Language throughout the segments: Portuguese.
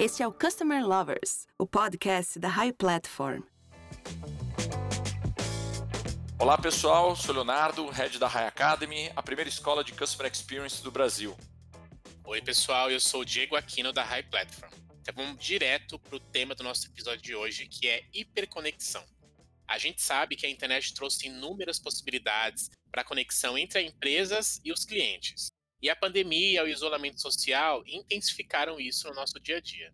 Este é o Customer Lovers, o podcast da High Platform. Olá pessoal, sou Leonardo, head da High Academy, a primeira escola de Customer Experience do Brasil. Oi pessoal, eu sou o Diego Aquino da High Platform. Então vamos direto para o tema do nosso episódio de hoje, que é hiperconexão. A gente sabe que a internet trouxe inúmeras possibilidades para a conexão entre as empresas e os clientes. E a pandemia o isolamento social intensificaram isso no nosso dia a dia.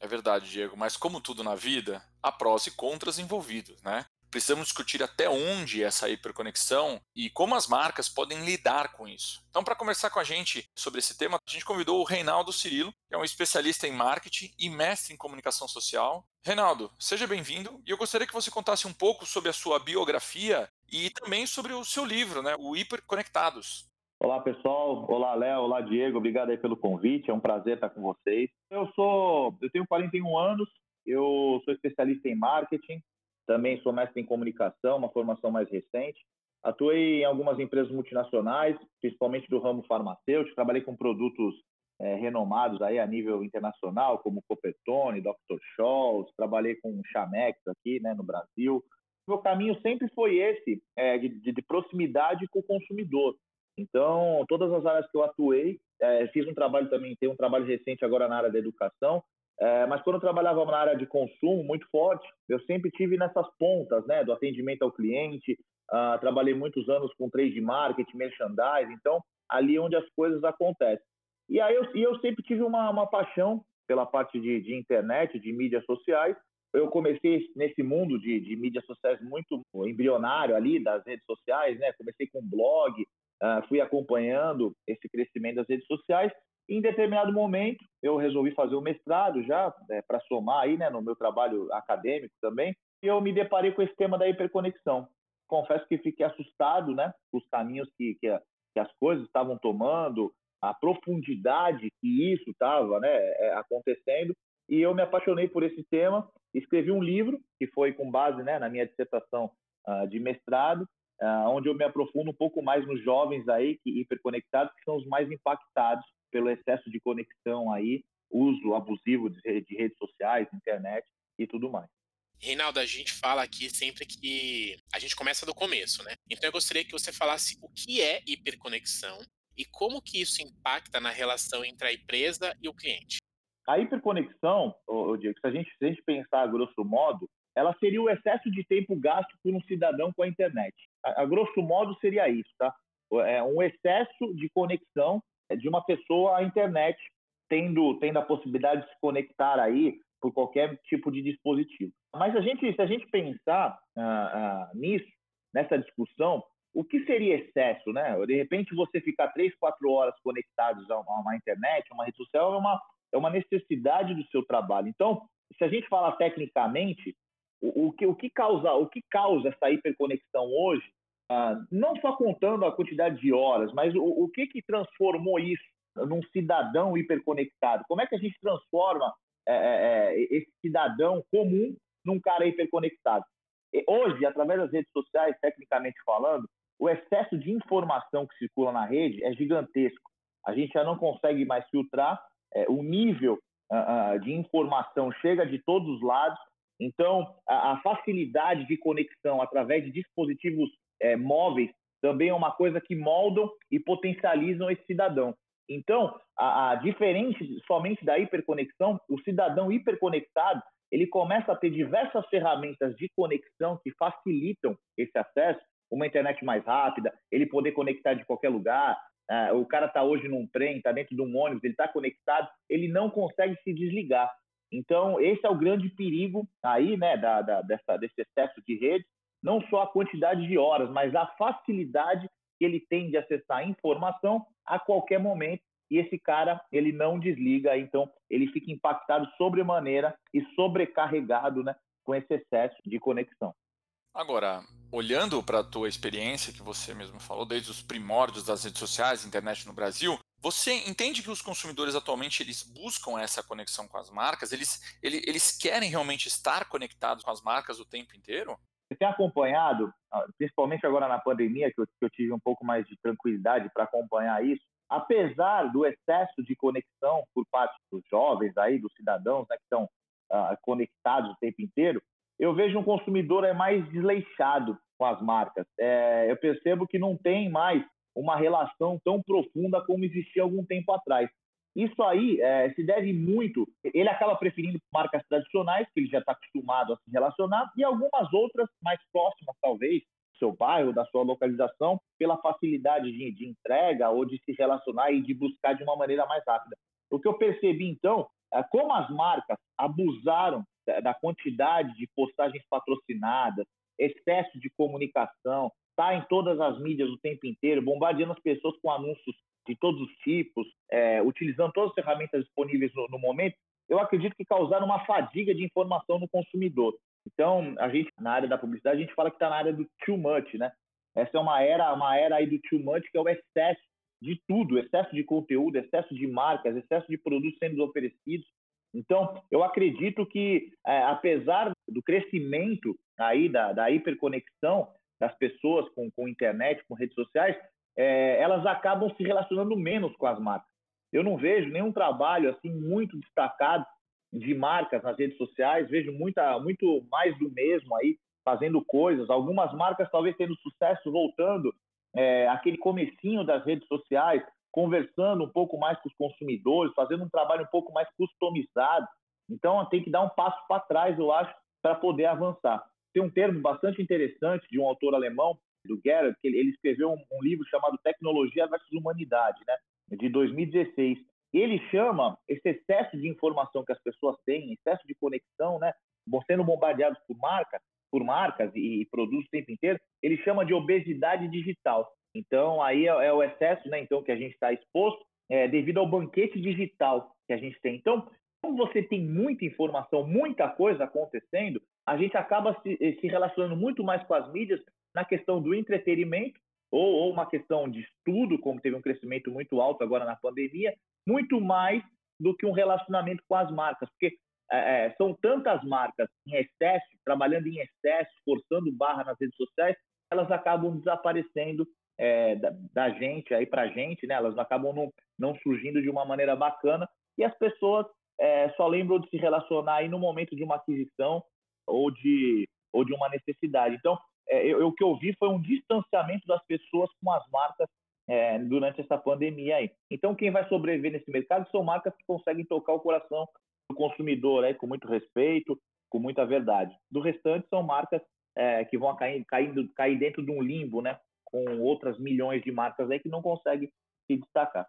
É verdade, Diego, mas como tudo na vida, há prós e contras envolvidos, né? Precisamos discutir até onde essa hiperconexão e como as marcas podem lidar com isso. Então, para conversar com a gente sobre esse tema, a gente convidou o Reinaldo Cirilo, que é um especialista em marketing e mestre em comunicação social. Reinaldo, seja bem-vindo e eu gostaria que você contasse um pouco sobre a sua biografia e também sobre o seu livro, né, o Hiperconectados. Olá pessoal, olá Léo, olá Diego, obrigado aí pelo convite, é um prazer estar com vocês. Eu sou, eu tenho 41 anos, eu sou especialista em marketing, também sou mestre em comunicação, uma formação mais recente. Atuei em algumas empresas multinacionais, principalmente do ramo farmacêutico, trabalhei com produtos é, renomados aí a nível internacional, como Coppertone, Dr. Scholl's, trabalhei com Chamex aqui né, no Brasil. Meu caminho sempre foi esse, é, de, de, proximidade com o consumidor. Então, todas as áreas que eu atuei, é, fiz um trabalho também, tenho um trabalho recente agora na área da educação, é, mas quando eu trabalhava na área de consumo muito forte, eu sempre tive nessas pontas, né, do atendimento ao cliente. Uh, trabalhei muitos anos com trade marketing, merchandising, então ali onde as coisas acontecem. E aí eu, e eu sempre tive uma, uma paixão pela parte de, de, internet, de mídias sociais. Eu comecei nesse mundo de, de mídias sociais muito embrionário ali das redes sociais, né? Comecei com blog, uh, fui acompanhando esse crescimento das redes sociais. Em determinado momento, eu resolvi fazer o mestrado já, né, para somar aí, né, no meu trabalho acadêmico também, e eu me deparei com esse tema da hiperconexão. Confesso que fiquei assustado, né, com os caminhos que, que, a, que as coisas estavam tomando, a profundidade que isso estava né, é, acontecendo, e eu me apaixonei por esse tema, escrevi um livro, que foi com base né, na minha dissertação uh, de mestrado, uh, onde eu me aprofundo um pouco mais nos jovens aí, que hiperconectados, que são os mais impactados pelo excesso de conexão aí, uso abusivo de, de redes sociais, internet e tudo mais. Reinaldo, a gente fala aqui sempre que a gente começa do começo, né? Então eu gostaria que você falasse o que é hiperconexão e como que isso impacta na relação entre a empresa e o cliente. A hiperconexão, ô, Diego, se a, gente, se a gente pensar a grosso modo, ela seria o excesso de tempo gasto por um cidadão com a internet. A, grosso modo seria isso, tá? É um excesso de conexão de uma pessoa à internet, tendo, tendo a possibilidade de se conectar aí por qualquer tipo de dispositivo. Mas a gente, se a gente pensar ah, ah, nisso, nessa discussão, o que seria excesso, né? De repente você ficar três, quatro horas conectados a uma, internet, a uma rede social, é uma, é uma necessidade do seu trabalho. Então, se a gente fala tecnicamente, o, o, que, o, que, causa, o que causa essa hiperconexão hoje ah, não só contando a quantidade de horas, mas o, o que, que transformou isso num cidadão hiperconectado? Como é que a gente transforma é, é, é esse cidadão comum num cara hiperconectado? E hoje, através das redes sociais, tecnicamente falando, o excesso de informação que circula na rede é gigantesco. A gente já não consegue mais filtrar, é, o nível uh, uh, de informação chega de todos os lados, então a, a facilidade de conexão através de dispositivos é, móveis também é uma coisa que moldam e potencializam esse cidadão. Então, a, a, diferente somente da hiperconexão, o cidadão hiperconectado ele começa a ter diversas ferramentas de conexão que facilitam esse acesso, uma internet mais rápida, ele poder conectar de qualquer lugar. Uh, o cara está hoje num trem, está dentro de um ônibus, ele está conectado, ele não consegue se desligar. Então, esse é o grande perigo aí, né, da, da, dessa, desse excesso de rede, não só a quantidade de horas, mas a facilidade que ele tem de acessar a informação a qualquer momento. E esse cara, ele não desliga, então ele fica impactado sobremaneira e sobrecarregado né, com esse excesso de conexão. Agora, olhando para a tua experiência que você mesmo falou, desde os primórdios das redes sociais, internet no Brasil, você entende que os consumidores atualmente eles buscam essa conexão com as marcas? Eles, eles, querem realmente estar conectados com as marcas o tempo inteiro? Você tem acompanhado, ah, principalmente agora na pandemia, que eu, que eu tive um pouco mais de tranquilidade para acompanhar isso, apesar do excesso de conexão por parte dos jovens aí, dos cidadãos, né, que estão ah, conectados o tempo inteiro, eu vejo um consumidor é mais desleixado com as marcas. É, eu percebo que não tem mais uma relação tão profunda como existia algum tempo atrás. Isso aí é, se deve muito. Ele acaba preferindo marcas tradicionais, que ele já está acostumado a se relacionar, e algumas outras mais próximas, talvez, do seu bairro, da sua localização, pela facilidade de, de entrega ou de se relacionar e de buscar de uma maneira mais rápida. O que eu percebi, então, é como as marcas abusaram da quantidade de postagens patrocinadas, excesso de comunicação, está em todas as mídias o tempo inteiro, bombardeando as pessoas com anúncios de todos os tipos, é, utilizando todas as ferramentas disponíveis no, no, momento, eu acredito que causaram uma fadiga de informação no consumidor. Então, a gente, na área da publicidade, a gente fala que está na área do too much, né? Essa é uma era, uma era aí do too much, que é o excesso de tudo, excesso de conteúdo, excesso de marcas, excesso de produtos sendo oferecidos. Então, eu acredito que, é, apesar do crescimento aí da, da hiperconexão das pessoas com, com internet, com redes sociais, é, elas acabam se relacionando menos com as marcas. Eu não vejo nenhum trabalho assim muito destacado de marcas nas redes sociais, vejo muita, muito mais do mesmo aí, fazendo coisas, algumas marcas talvez tendo sucesso voltando é, aquele comecinho das redes sociais, conversando um pouco mais com os consumidores, fazendo um trabalho um pouco mais customizado. Então, tem que dar um passo para trás, eu acho, para poder avançar. Tem um termo bastante interessante de um autor alemão, do Gerard, que ele, escreveu um, um, livro chamado Tecnologia versus Humanidade, né, de 2016. E ele chama esse excesso de informação que as pessoas têm, excesso de conexão, né, sendo bombardeados por marcas, por marcas e, e produtos o tempo inteiro, ele chama de obesidade digital. Então, aí é, é o excesso né, então, que a gente está exposto é, devido ao banquete digital que a gente tem. Então, como você tem muita informação, muita coisa acontecendo, a gente acaba se, se relacionando muito mais com as mídias na questão do entretenimento ou, ou, uma questão de estudo, como teve um crescimento muito alto agora na pandemia, muito mais do que um relacionamento com as marcas, porque é, são tantas marcas em excesso, trabalhando em excesso, forçando barra nas redes sociais, elas acabam desaparecendo é, da, da, gente aí para gente, né? Elas acabam não, não surgindo de uma maneira bacana e as pessoas é, só lembram de se relacionar aí no momento de uma aquisição ou de, ou de uma necessidade. Então, é, eu, o que eu vi foi um distanciamento das pessoas com as marcas é, durante essa pandemia aí. Então, quem vai sobreviver nesse mercado são marcas que conseguem tocar o coração do consumidor aí, com muito respeito, com muita verdade. Do restante, são marcas é, que vão cair, cair, cair dentro de um limbo, né? com outras milhões de marcas aí que não conseguem se destacar.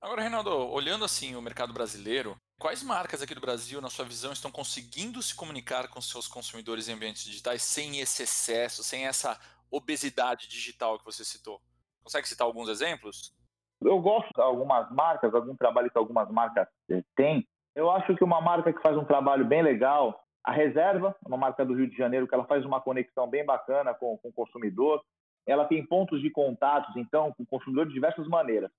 Agora, Reinaldo, olhando assim o mercado brasileiro, quais marcas aqui do Brasil, na sua visão, estão conseguindo se comunicar com seus consumidores em ambientes digitais sem esse excesso, sem essa obesidade digital que você citou? Consegue citar alguns exemplos? Eu gosto de algumas marcas, algum trabalho que algumas marcas eh, têm. Eu acho que uma marca que faz um trabalho bem legal, a Reserva, uma marca do Rio de Janeiro, que ela faz uma conexão bem bacana com, com o consumidor ela tem pontos de contatos, então, com o consumidor de diversas maneiras.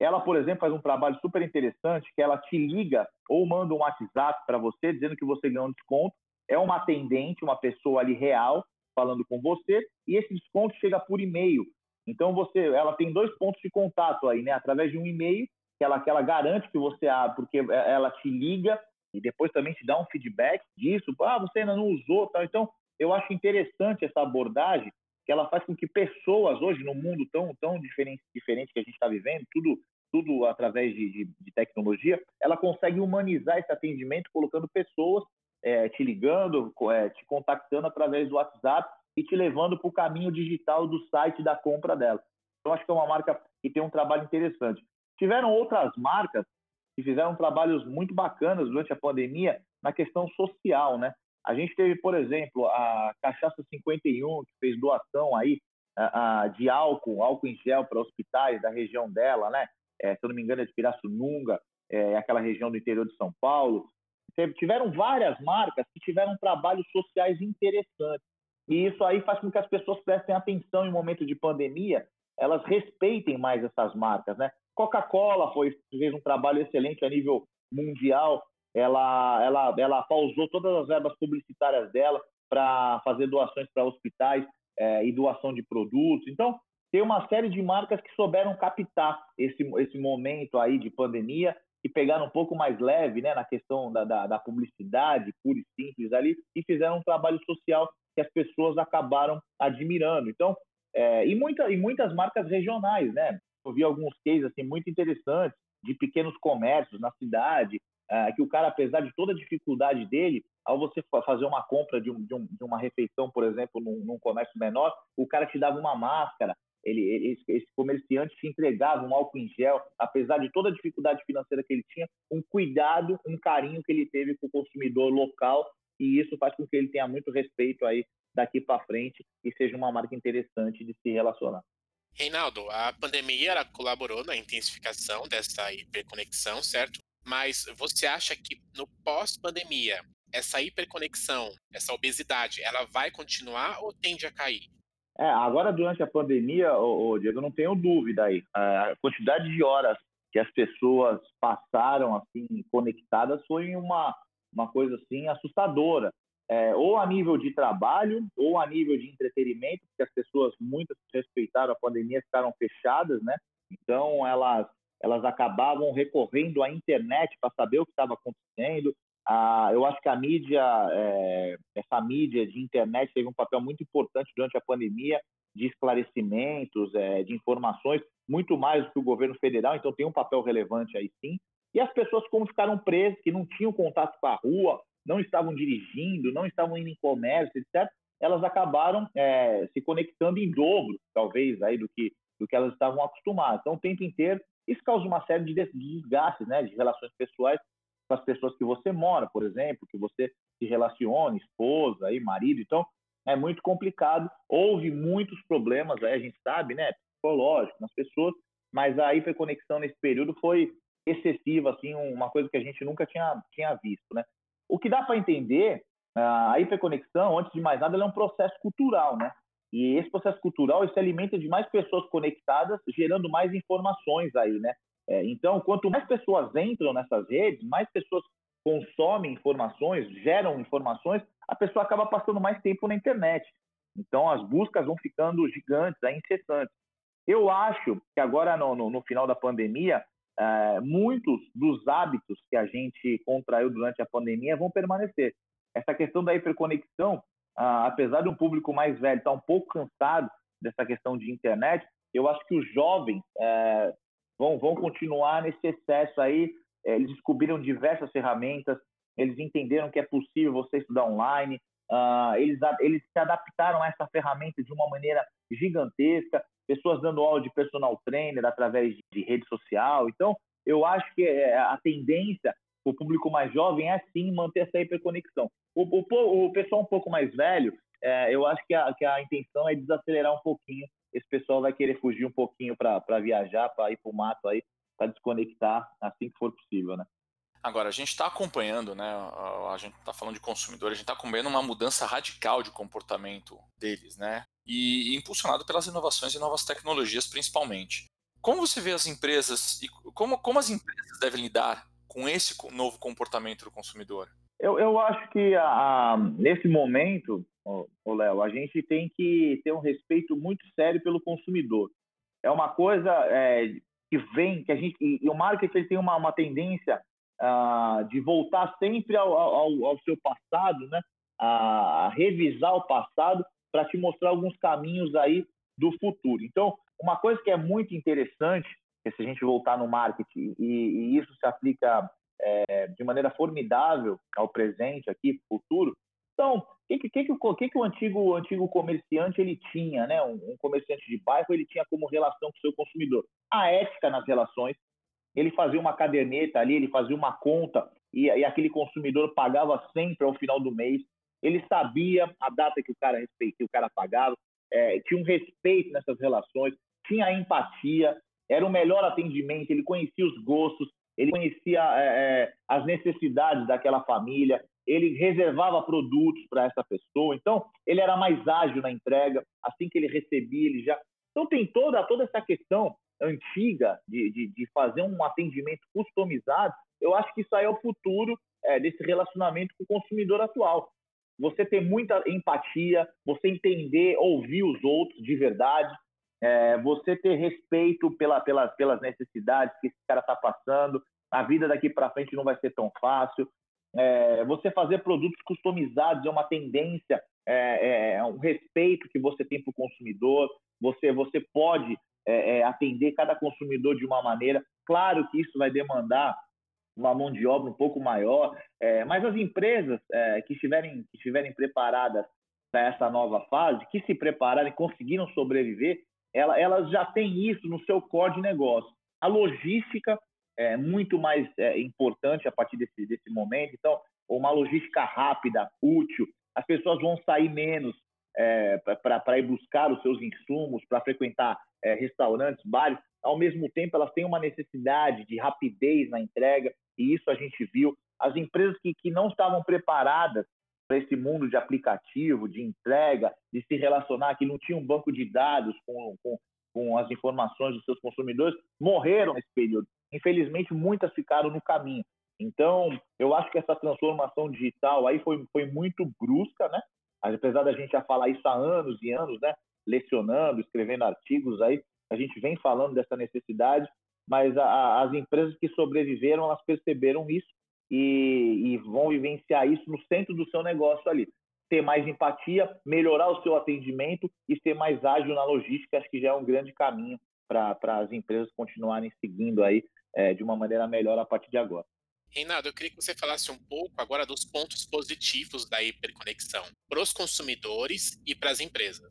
Ela, por exemplo, faz um trabalho super interessante, que ela te liga ou manda um WhatsApp para você dizendo que você ganhou um desconto. É uma atendente, uma pessoa ali real falando com você, e esse desconto chega por e-mail. Então você, ela tem dois pontos de contato aí, né? Através de um e-mail que ela, que ela garante que você abre, porque ela te liga e depois também te dá um feedback disso. Ah, você ainda não usou, tal. Então eu acho interessante essa abordagem que ela faz com que pessoas hoje no mundo tão tão diferente, diferente que a gente está vivendo, tudo tudo através de, de, de, tecnologia, ela consegue humanizar esse atendimento colocando pessoas é, te ligando, é, te contactando através do WhatsApp e te levando para o caminho digital do site da compra dela. Então, acho que é uma marca que tem um trabalho interessante. Tiveram outras marcas que fizeram trabalhos muito bacanas durante a pandemia na questão social, né? A gente teve, por exemplo, a Cachaça 51, que fez doação aí a, a, de álcool, álcool em gel para hospitais da região dela, né? É, se eu não me engano, é de Pirassununga, é, aquela região do interior de São Paulo. Teve, tiveram várias marcas que tiveram trabalhos sociais interessantes. E isso aí faz com que as pessoas prestem atenção em momento de pandemia, elas respeitem mais essas marcas, né? Coca-Cola fez um trabalho excelente a nível mundial ela, ela, ela pausou todas as verbas publicitárias dela para fazer doações para hospitais é, e doação de produtos. Então, tem uma série de marcas que souberam captar esse, esse momento aí de pandemia e pegaram um pouco mais leve né, na questão da, da, da publicidade pura e simples ali e fizeram um trabalho social que as pessoas acabaram admirando. Então, é, e, muita, e muitas marcas regionais, né? Eu vi alguns cases assim, muito interessantes de pequenos comércios na cidade, é, que o cara, apesar de toda a dificuldade dele, ao você fazer uma compra de, um, de, um, de uma refeição, por exemplo, num, num, comércio menor, o cara te dava uma máscara, ele, ele, esse comerciante te entregava um álcool em gel, apesar de toda a dificuldade financeira que ele tinha, um cuidado, um carinho que ele teve com o consumidor local, e isso faz com que ele tenha muito respeito aí daqui para frente e seja uma marca interessante de se relacionar. Reinaldo, a pandemia colaborou na intensificação dessa hiperconexão, certo? Mas você acha que no pós-pandemia, essa hiperconexão, essa obesidade, ela vai continuar ou tende a cair? É, agora durante a pandemia, ô, ô, Diego, eu não tenho dúvida aí. A quantidade de horas que as pessoas passaram assim conectadas foi uma, uma coisa assim assustadora é, ou a nível de trabalho, ou a nível de entretenimento, porque as pessoas, muitas respeitaram a pandemia, ficaram fechadas, né? Então, elas, elas acabavam recorrendo à internet para saber o que estava acontecendo. Ah, eu acho que a mídia, é, essa mídia de internet teve um papel muito importante durante a pandemia, de esclarecimentos, é, de informações, muito mais do que o governo federal, então tem um papel relevante aí sim. E as pessoas, como ficaram presas, que não tinham contato com a rua, não estavam dirigindo, não estavam indo em comércio, etc., elas acabaram é, se conectando em dobro, talvez, aí do que, do que elas estavam acostumadas. Então, o tempo inteiro, isso causa uma série de desgastes, né, de relações pessoais com as pessoas que você mora, por exemplo, que você se relaciona, esposa, aí, marido. Então, é muito complicado. Houve muitos problemas, aí a gente sabe, né, psicológicos nas pessoas, mas a hiperconexão nesse período foi excessiva, assim, uma coisa que a gente nunca tinha, tinha visto, né? O que dá para entender, a hiperconexão, antes de mais nada, é um processo cultural, né? E esse processo cultural se alimenta de mais pessoas conectadas, gerando mais informações aí, né? É, então, quanto mais pessoas entram nessas redes, mais pessoas consomem informações, geram informações, a pessoa acaba passando mais tempo na internet. Então, as buscas vão ficando gigantes, incessantes. Eu acho que agora, no, no, no final da pandemia, é, muitos dos hábitos que a gente contraiu durante a pandemia vão permanecer. Essa questão da hiperconexão, apesar de um público mais velho estar um pouco cansado dessa questão de internet, eu acho que os jovens é, vão, vão continuar nesse excesso aí. É, eles descobriram diversas ferramentas, eles entenderam que é possível você estudar online, ah, eles, eles se adaptaram a essa ferramenta de uma maneira gigantesca pessoas dando aula de personal trainer através de rede social. Então, eu acho que é, a tendência o público mais jovem é sim manter essa hiperconexão. O, o, o pessoal um pouco mais velho, é, eu acho que a, que a intenção é desacelerar um pouquinho. Esse pessoal vai querer fugir um pouquinho para viajar, para ir para o mato aí, para desconectar assim que for possível, né? Agora, a gente está acompanhando, né? A gente está falando de consumidor, a gente está acompanhando uma mudança radical de comportamento deles, né? E, impulsionado pelas inovações e novas tecnologias, principalmente. Como você vê as empresas e como, como as empresas devem lidar com esse novo comportamento do consumidor? Eu, eu acho que a, a, nesse momento, o Léo, a gente tem que ter um respeito muito sério pelo consumidor. É uma coisa é, que vem, que a gente e, o marketing tem uma, uma tendência uh, de voltar sempre ao, ao, ao, seu passado, né? A, revisar o passado para te mostrar alguns caminhos aí do futuro. Então, uma coisa que é muito interessante, se a gente voltar no marketing, e, e isso se aplica é, de maneira formidável ao presente, aqui, futuro, então, o que, que, que, que, o antigo, antigo comerciante ele tinha, né? Um, um, comerciante de bairro ele tinha como relação com o seu consumidor a ética nas relações, ele fazia uma caderneta ali, ele fazia uma conta e, e aquele consumidor pagava sempre ao final do mês. Ele sabia a data que o cara respeitou, o cara pagava, é, tinha um respeito nessas relações, tinha empatia, era o melhor atendimento, ele conhecia os gostos, ele conhecia é, é as necessidades daquela família, ele reservava produtos para essa pessoa, então ele era mais ágil na entrega, assim que ele recebia, ele já. Então tem toda, toda essa questão antiga de, de, de, fazer um atendimento customizado, eu acho que isso aí é o futuro é, desse relacionamento com o consumidor atual. Você ter muita empatia, você entender, ouvir os outros de verdade, é, você ter respeito pela, pela, pelas necessidades que esse cara está passando, a vida daqui para frente não vai ser tão fácil. É, você fazer produtos customizados é uma tendência, é, é um respeito que você tem para o consumidor. Você, você pode é, é, atender cada consumidor de uma maneira. Claro que isso vai demandar uma mão de obra um pouco maior, é, mas as empresas que, estiverem, que estiverem preparadas para essa nova fase, que se prepararem, conseguiram sobreviver, ela, elas já têm isso no seu core de negócio. A logística é muito mais é, importante a partir desse, desse momento. Então, uma logística rápida, útil, as pessoas vão sair menos é, para ir buscar os seus insumos, para frequentar é, restaurantes, bares. Ao mesmo tempo, elas têm uma necessidade de rapidez na entrega, e isso a gente viu. As empresas que, que não estavam preparadas para esse mundo de aplicativo, de entrega, de se relacionar, que não tinha um banco de dados com, com, com as informações dos seus consumidores, morreram nesse período. Infelizmente, muitas ficaram no caminho. Então, eu acho que essa transformação digital aí foi, foi muito brusca, né? Apesar da gente já falar isso há anos e anos, né? Lecionando, escrevendo artigos aí, a gente vem falando dessa necessidade, mas a, a, as empresas que sobreviveram, elas perceberam isso e, e vão vivenciar isso no centro do seu negócio ali. Ter mais empatia, melhorar o seu atendimento e ser mais ágil na logística, acho que já é um grande caminho para as empresas continuarem seguindo aí é, de uma maneira melhor a partir de agora. Reinaldo, eu queria que você falasse um pouco agora dos pontos positivos da hiperconexão para os consumidores e para as empresas.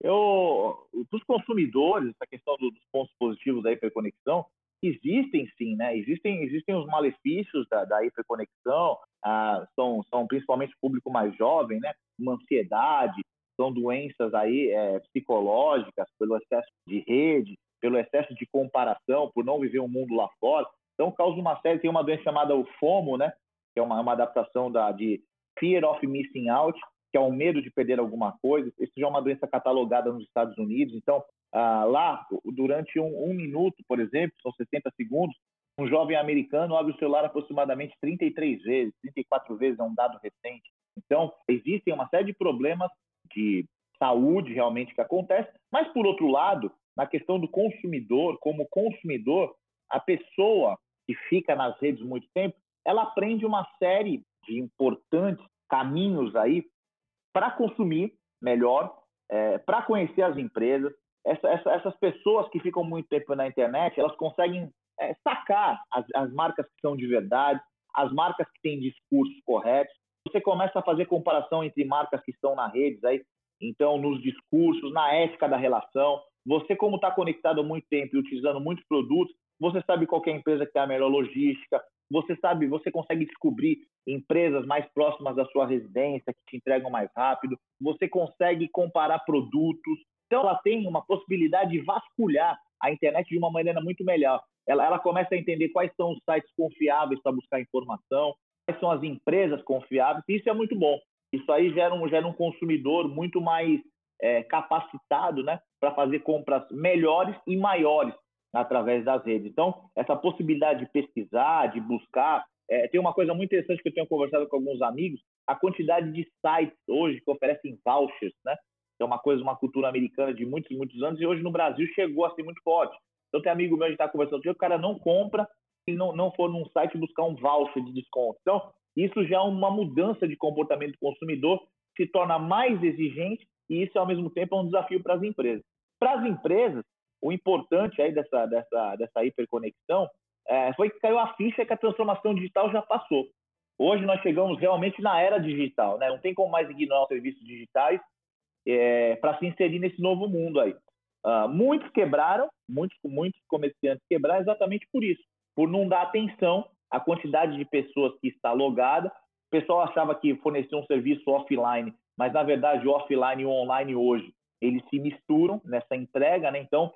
Eu, para os consumidores, essa questão dos pontos positivos da hiperconexão, existem sim, né? Existem, existem os malefícios da, da hiperconexão, ah, são, são principalmente o público mais jovem, né? Uma ansiedade, são doenças aí é, psicológicas pelo excesso de rede, pelo excesso de comparação, por não viver um mundo lá fora. Então causa uma série, tem uma doença chamada o FOMO, né? Que é uma, uma adaptação da, de Fear of Missing Out, que é o medo de perder alguma coisa. Isso já é uma doença catalogada nos Estados Unidos. Então, ah, lá, durante um, um, minuto, por exemplo, são 60 segundos, um jovem americano abre o celular aproximadamente 33 vezes, 34 vezes, é um dado recente. Então, existem uma série de problemas de saúde realmente que acontece, mas, por outro lado, na questão do consumidor, como consumidor, a pessoa que fica nas redes muito tempo, ela aprende uma série de importantes caminhos aí para consumir melhor, é, para conhecer as empresas, essa, essa, essas pessoas que ficam muito tempo na internet, elas conseguem é, sacar as, as marcas que são de verdade, as marcas que têm discursos corretos. Você começa a fazer comparação entre marcas que estão na redes aí, então nos discursos, na ética da relação. Você, como está conectado há muito tempo e utilizando muitos produtos, você sabe qual é a empresa que tem a melhor logística, você sabe, você consegue descobrir empresas mais próximas da sua residência que te entregam mais rápido, você consegue comparar produtos, então, ela tem uma possibilidade de vasculhar a internet de uma maneira muito melhor. Ela, ela começa a entender quais são os sites confiáveis para buscar informação, quais são as empresas confiáveis, e isso é muito bom. Isso aí gera um, gera um consumidor muito mais é, capacitado né, para fazer compras melhores e maiores através das redes. Então, essa possibilidade de pesquisar, de buscar. É, tem uma coisa muito interessante que eu tenho conversado com alguns amigos: a quantidade de sites hoje que oferecem vouchers, né? é uma coisa, uma cultura americana de muitos, muitos anos, e hoje no Brasil chegou a ser muito forte. Então tem amigo meu que está conversando, o cara não compra se não, não for num site buscar um voucher de desconto. Então, isso já é uma mudança de comportamento do consumidor, se torna mais exigente, e isso ao mesmo tempo é um desafio para as empresas. Para as empresas, o importante aí dessa, dessa, dessa hiperconexão é, foi que caiu a ficha que a transformação digital já passou. Hoje nós chegamos realmente na era digital, né? não tem como mais ignorar os serviços digitais é, para se inserir nesse novo mundo aí. Uh, muitos quebraram, muitos, muitos comerciantes quebraram exatamente por isso, por não dar atenção à quantidade de pessoas que está logada. O pessoal achava que fornecia um serviço offline, mas na verdade o offline e o online hoje eles se misturam nessa entrega, né? Então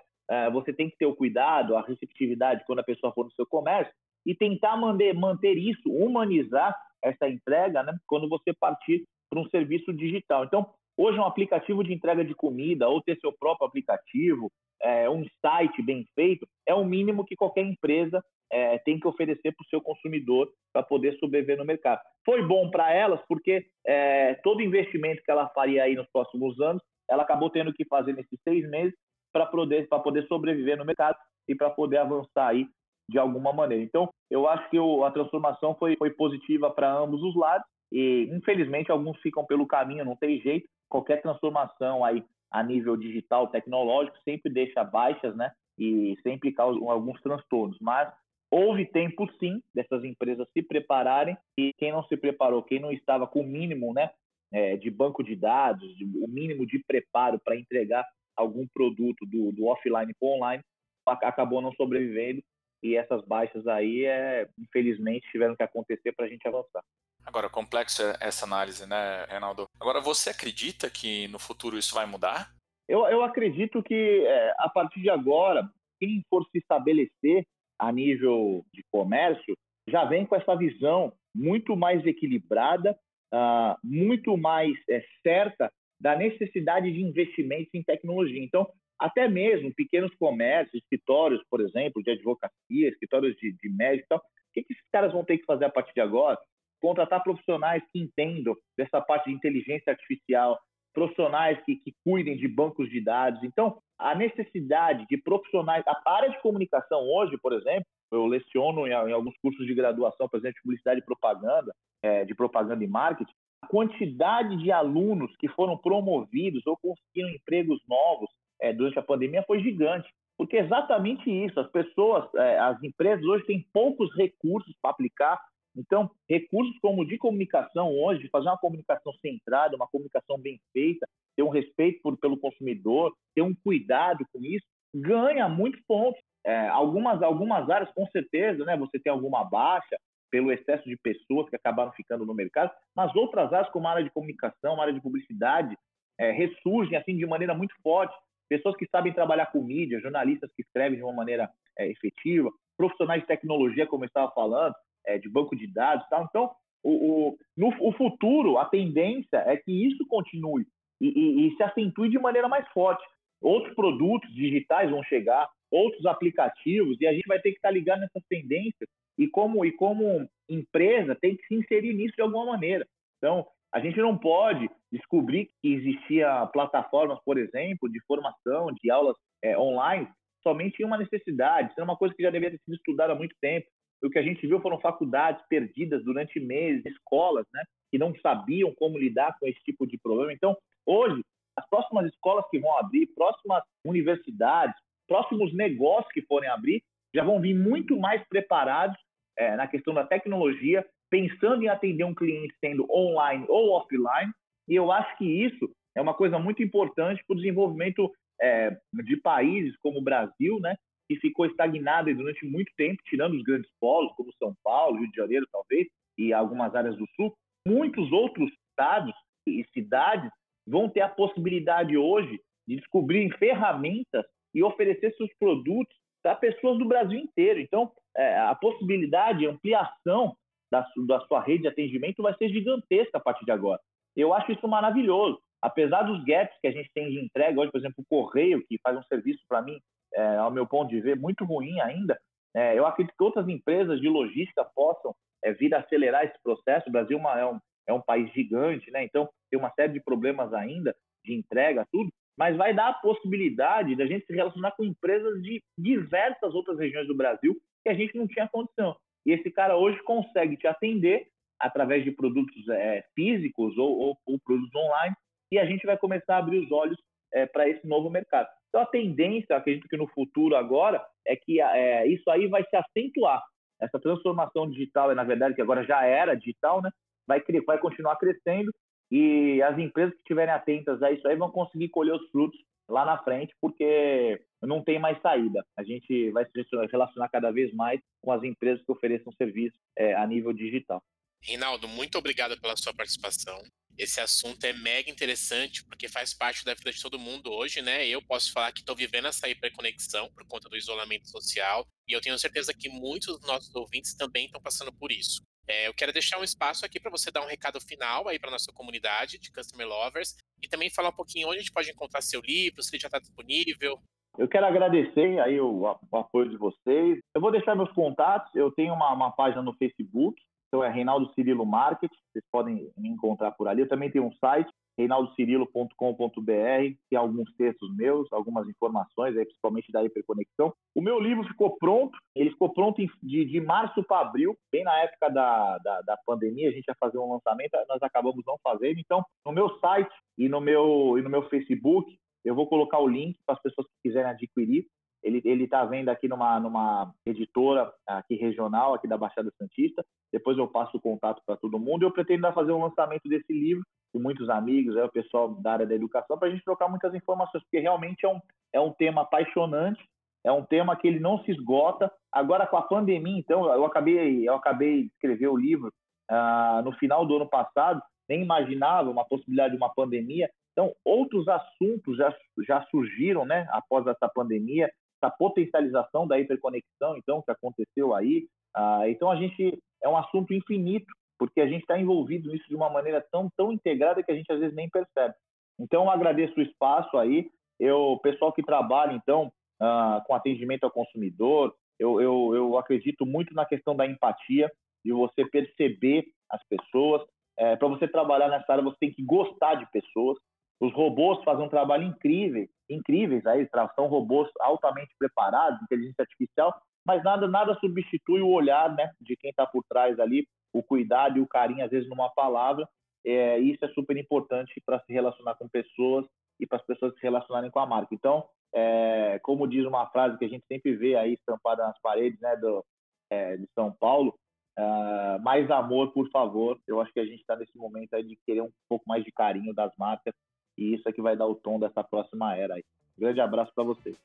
você tem que ter o cuidado, a receptividade quando a pessoa for no seu comércio e tentar manter, manter isso, humanizar essa entrega, né? Quando você partir para um serviço digital. Então Hoje, um aplicativo de entrega de comida ou ter seu próprio aplicativo, é, um site bem feito, é o mínimo que qualquer empresa é, tem que oferecer para o seu consumidor para poder sobreviver no mercado. Foi bom para elas porque é, todo investimento que ela faria aí nos próximos anos, ela acabou tendo que fazer nesses seis meses para poder, poder sobreviver no mercado e para poder avançar aí de alguma maneira. Então, eu acho que o, a transformação foi, foi positiva para ambos os lados e, infelizmente, alguns ficam pelo caminho, não tem jeito. Qualquer transformação aí a nível digital, tecnológico, sempre deixa baixas, né? E sempre causa alguns transtornos. Mas houve tempo, sim, dessas empresas se prepararem e quem não se preparou, quem não estava com o mínimo, né? É, de banco de dados, o mínimo de preparo para entregar algum produto do, do offline para online, acabou não sobrevivendo e essas baixas aí, é, infelizmente, tiveram que acontecer para a gente avançar. Agora, complexa essa análise, né, Reinaldo? Agora, você acredita que no futuro isso vai mudar? Eu, eu acredito que é, a partir de agora, quem for se estabelecer a nível de comércio já vem com essa visão muito mais equilibrada, uh, muito mais é, certa da necessidade de investimentos em tecnologia. Então, até mesmo pequenos comércios, escritórios, por exemplo, de advocacia, escritórios de, de médico e tal, o que, que esses caras vão ter que fazer a partir de agora? Contratar profissionais que entendam dessa parte de inteligência artificial, profissionais que, que cuidem de bancos de dados. Então, a necessidade de profissionais, a área de comunicação hoje, por exemplo, eu leciono em, em alguns cursos de graduação, por exemplo, de publicidade e propaganda, é, de propaganda e marketing, quantidade de alunos que foram promovidos ou conseguiram empregos novos é, durante a pandemia foi gigante. Porque é exatamente isso, as pessoas, é, as empresas hoje têm poucos recursos para aplicar. Então, recursos como de comunicação hoje, fazer uma comunicação centrada, uma comunicação bem feita, ter um respeito por, pelo consumidor, ter um cuidado com isso, ganha muitos pontos. É, algumas, algumas áreas, com certeza, né, você tem alguma baixa pelo excesso de pessoas que acabaram ficando no mercado, mas outras áreas, como a área de comunicação, a área de publicidade, é, ressurgem assim de maneira muito forte pessoas que sabem trabalhar com mídia, jornalistas que escrevem de uma maneira é, efetiva, profissionais de tecnologia, como eu estava falando, é, de banco de dados, tal. Então, o, o, no o futuro, a tendência é que isso continue e, e, e se acentue de maneira mais forte. Outros produtos digitais vão chegar, outros aplicativos, e a gente vai ter que estar ligado nessas tendências e como, e como empresa tem que se inserir nisso de alguma maneira. Então, a gente não pode descobrir que existia plataformas, por exemplo, de formação, de aulas é, online, somente em uma necessidade. Isso é uma coisa que já deveria ter sido estudada há muito tempo. O que a gente viu foram faculdades perdidas durante meses, escolas, né, que não sabiam como lidar com esse tipo de problema. Então, hoje, as próximas escolas que vão abrir, próximas universidades, próximos negócios que forem abrir, já vão vir muito mais preparados é, na questão da tecnologia pensando em atender um cliente sendo online ou offline, e eu acho que isso é uma coisa muito importante para o desenvolvimento é, de países como o Brasil, né, que ficou estagnado durante muito tempo, tirando os grandes polos, como São Paulo, Rio de Janeiro, talvez, e algumas áreas do Sul. Muitos outros estados e cidades vão ter a possibilidade hoje de descobrir ferramentas e oferecer seus produtos para pessoas do Brasil inteiro. Então, é, a possibilidade, a ampliação da, da sua rede de atendimento vai ser gigantesca a partir de agora. Eu acho isso maravilhoso. Apesar dos gaps que a gente tem de entrega, hoje, por exemplo, o Correio, que faz um serviço para mim, é, ao meu ponto de ver, muito ruim ainda, é, eu acredito que outras empresas de logística possam é, vir a acelerar esse processo. O Brasil é, é, um, é um país gigante, né? então tem uma série de problemas ainda de entrega, tudo, mas vai dar a possibilidade da gente se relacionar com empresas de diversas outras regiões do Brasil que a gente não tinha condição. E esse cara hoje consegue te atender através de produtos é, físicos ou, ou, ou, produtos online e a gente vai começar a abrir os olhos é, para esse novo mercado. Então a tendência, acredito que no futuro agora, é que é, isso aí vai se acentuar. Essa transformação digital, na verdade, que agora já era digital, né, vai, vai continuar crescendo e as empresas que estiverem atentas a isso aí vão conseguir colher os frutos lá na frente, porque não tem mais saída. A gente vai se relacionar cada vez mais com as empresas que ofereçam serviço é, a nível digital. Reinaldo, muito obrigado pela sua participação. Esse assunto é mega interessante porque faz parte da vida de todo mundo hoje, né? Eu posso falar que estou vivendo essa hiperconexão por conta do isolamento social e eu tenho certeza que muitos dos nossos ouvintes também estão passando por isso. É, eu quero deixar um espaço aqui para você dar um recado final aí para nossa comunidade de Customer Lovers e também falar um pouquinho onde a gente pode encontrar seu livro, se ele já está disponível. Eu quero agradecer aí o, o, apoio de vocês. Eu vou deixar meus contatos. Eu tenho uma, uma página no Facebook, Então é Reinaldo Cirilo Marketing, vocês podem me encontrar por ali. Eu também tenho um site, reinaldocirilo.com.br, tem alguns textos meus, algumas informações, aí, principalmente da hiperconexão. O meu livro ficou pronto, ele ficou pronto de, de março para abril, bem na época da, da, da, pandemia, a gente ia fazer um lançamento, nós acabamos não fazendo. Então, no meu site e no meu, e no meu Facebook, eu vou colocar o link para as pessoas que quiserem adquirir. Ele ele está vendo aqui numa numa editora aqui regional aqui da Baixada Santista. Depois eu passo o contato para todo mundo. Eu pretendo fazer um lançamento desse livro com muitos amigos, é o pessoal da área da educação para a gente trocar muitas informações, porque realmente é um é um tema apaixonante. É um tema que ele não se esgota. Agora com a pandemia, então eu acabei eu acabei de escrever o livro uh, no final do ano passado. Nem imaginava uma possibilidade de uma pandemia. Então, outros assuntos já, já surgiram né, após essa pandemia essa potencialização da hiperconexão, então, que aconteceu aí. Ah, então, a gente é um assunto infinito, porque a gente está envolvido nisso de uma maneira tão, tão integrada que a gente às vezes nem percebe. Então, agradeço o espaço aí. Eu, pessoal que trabalha, então, ah, com atendimento ao consumidor, eu, eu, eu acredito muito na questão da empatia, de você perceber as pessoas. É, Para você trabalhar nessa área, você tem que gostar de pessoas. Os robôs fazem um trabalho incrível, incríveis aí, são robôs altamente preparados, inteligência artificial, mas nada nada substitui o olhar, né, de quem está por trás ali, o cuidado e o carinho, às vezes numa palavra. É, isso é super importante para se relacionar com pessoas e para as pessoas se relacionarem com a marca. Então, é, como diz uma frase que a gente sempre vê aí estampada nas paredes, né, do, é, de São Paulo, uh, mais amor, por favor. Eu acho que a gente está nesse momento aí de querer um pouco mais de carinho das marcas e isso é que vai dar o tom dessa próxima era aí. Grande abraço para vocês.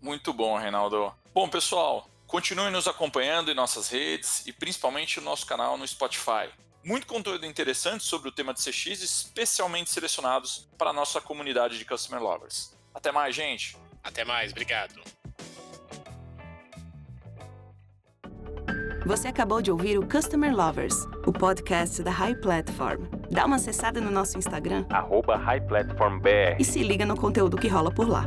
Muito bom, Reinaldo. Bom, pessoal, continue nos acompanhando em nossas redes e principalmente no nosso canal no Spotify. Muito conteúdo interessante sobre o tema de CX, especialmente selecionados para a nossa comunidade de Customer Lovers. Até mais, gente. Até mais, obrigado. Você acabou de ouvir o Customer Lovers, o podcast da High Platform. Dá uma acessada no nosso Instagram, arroba High Platform BR. E se liga no conteúdo que rola por lá.